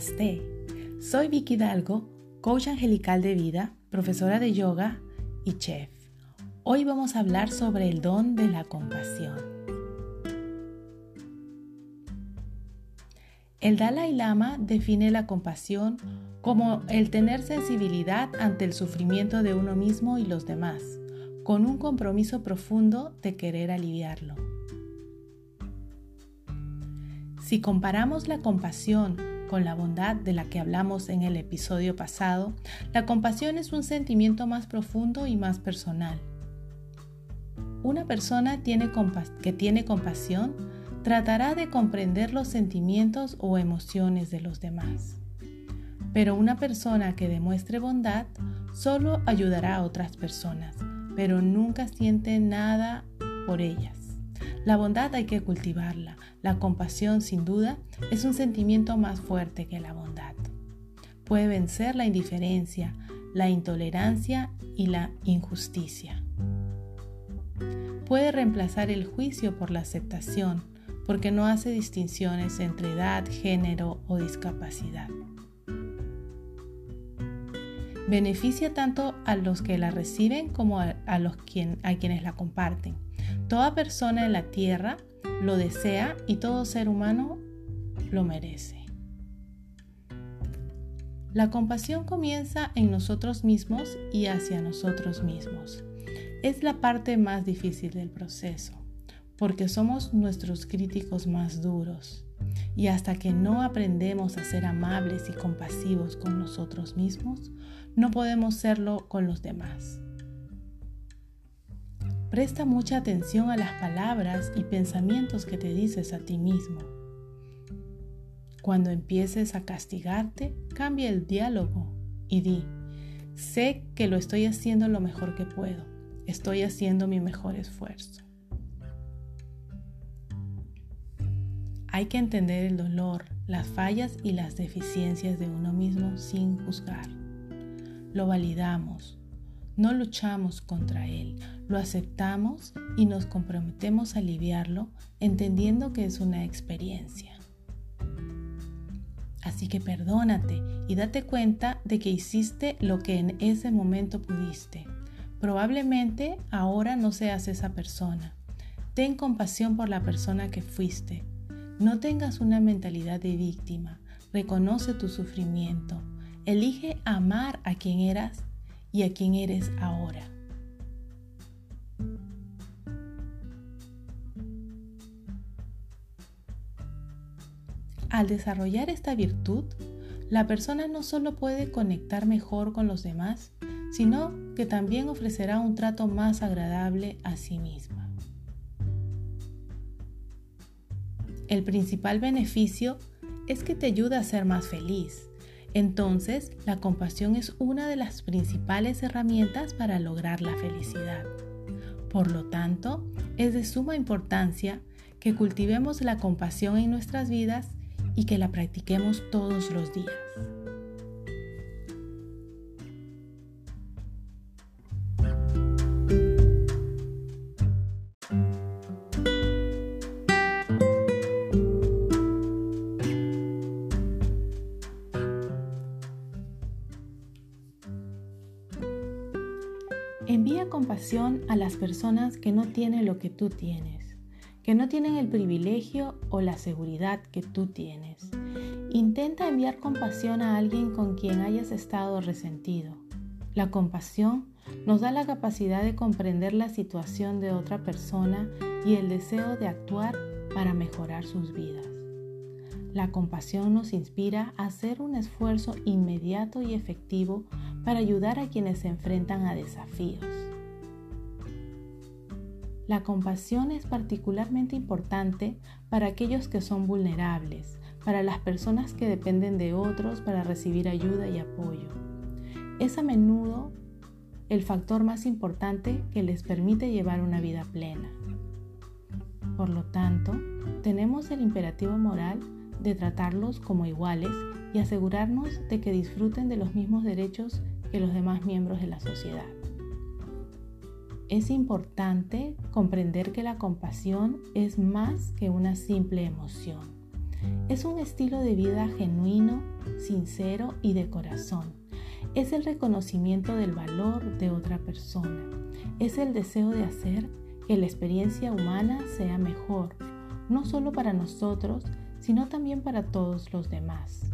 Soy Vicky Hidalgo, coach angelical de vida, profesora de yoga y chef. Hoy vamos a hablar sobre el don de la compasión. El Dalai Lama define la compasión como el tener sensibilidad ante el sufrimiento de uno mismo y los demás, con un compromiso profundo de querer aliviarlo. Si comparamos la compasión con la bondad de la que hablamos en el episodio pasado, la compasión es un sentimiento más profundo y más personal. Una persona que tiene compasión tratará de comprender los sentimientos o emociones de los demás. Pero una persona que demuestre bondad solo ayudará a otras personas, pero nunca siente nada por ellas. La bondad hay que cultivarla. La compasión, sin duda, es un sentimiento más fuerte que la bondad. Puede vencer la indiferencia, la intolerancia y la injusticia. Puede reemplazar el juicio por la aceptación, porque no hace distinciones entre edad, género o discapacidad. Beneficia tanto a los que la reciben como a, los a quienes la comparten. Toda persona en la tierra lo desea y todo ser humano lo merece. La compasión comienza en nosotros mismos y hacia nosotros mismos. Es la parte más difícil del proceso, porque somos nuestros críticos más duros. Y hasta que no aprendemos a ser amables y compasivos con nosotros mismos, no podemos serlo con los demás. Presta mucha atención a las palabras y pensamientos que te dices a ti mismo. Cuando empieces a castigarte, cambia el diálogo y di, sé que lo estoy haciendo lo mejor que puedo, estoy haciendo mi mejor esfuerzo. Hay que entender el dolor, las fallas y las deficiencias de uno mismo sin juzgar. Lo validamos, no luchamos contra él, lo aceptamos y nos comprometemos a aliviarlo entendiendo que es una experiencia. Así que perdónate y date cuenta de que hiciste lo que en ese momento pudiste. Probablemente ahora no seas esa persona. Ten compasión por la persona que fuiste. No tengas una mentalidad de víctima. Reconoce tu sufrimiento. Elige amar a quien eras y a quien eres ahora. Al desarrollar esta virtud, la persona no solo puede conectar mejor con los demás, sino que también ofrecerá un trato más agradable a sí misma. El principal beneficio es que te ayuda a ser más feliz, entonces, la compasión es una de las principales herramientas para lograr la felicidad. Por lo tanto, es de suma importancia que cultivemos la compasión en nuestras vidas y que la practiquemos todos los días. Compasión a las personas que no tienen lo que tú tienes, que no tienen el privilegio o la seguridad que tú tienes. Intenta enviar compasión a alguien con quien hayas estado resentido. La compasión nos da la capacidad de comprender la situación de otra persona y el deseo de actuar para mejorar sus vidas. La compasión nos inspira a hacer un esfuerzo inmediato y efectivo para ayudar a quienes se enfrentan a desafíos. La compasión es particularmente importante para aquellos que son vulnerables, para las personas que dependen de otros para recibir ayuda y apoyo. Es a menudo el factor más importante que les permite llevar una vida plena. Por lo tanto, tenemos el imperativo moral de tratarlos como iguales y asegurarnos de que disfruten de los mismos derechos los demás miembros de la sociedad. Es importante comprender que la compasión es más que una simple emoción. Es un estilo de vida genuino, sincero y de corazón. Es el reconocimiento del valor de otra persona. Es el deseo de hacer que la experiencia humana sea mejor, no solo para nosotros, sino también para todos los demás.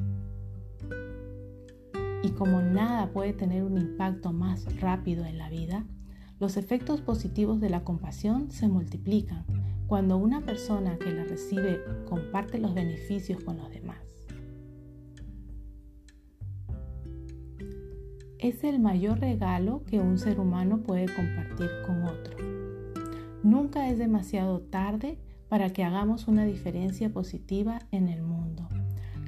Y como nada puede tener un impacto más rápido en la vida, los efectos positivos de la compasión se multiplican cuando una persona que la recibe comparte los beneficios con los demás. Es el mayor regalo que un ser humano puede compartir con otro. Nunca es demasiado tarde para que hagamos una diferencia positiva en el mundo.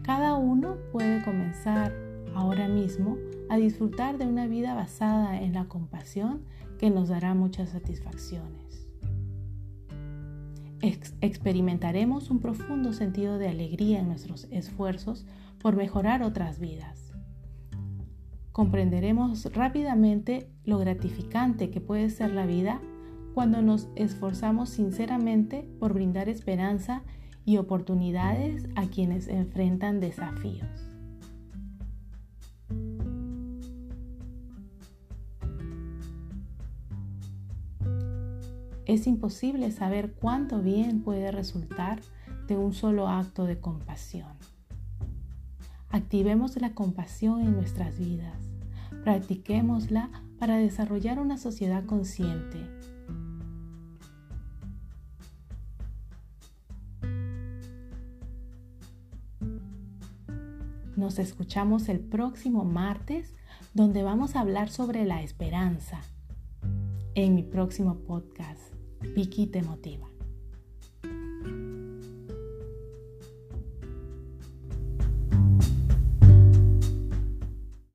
Cada uno puede comenzar ahora mismo a disfrutar de una vida basada en la compasión que nos dará muchas satisfacciones. experimentaremos un profundo sentido de alegría en nuestros esfuerzos por mejorar otras vidas. Comprenderemos rápidamente lo gratificante que puede ser la vida cuando nos esforzamos sinceramente por brindar esperanza y oportunidades a quienes enfrentan desafíos. Es imposible saber cuánto bien puede resultar de un solo acto de compasión. Activemos la compasión en nuestras vidas. Practiquémosla para desarrollar una sociedad consciente. Nos escuchamos el próximo martes donde vamos a hablar sobre la esperanza en mi próximo podcast. Te motiva.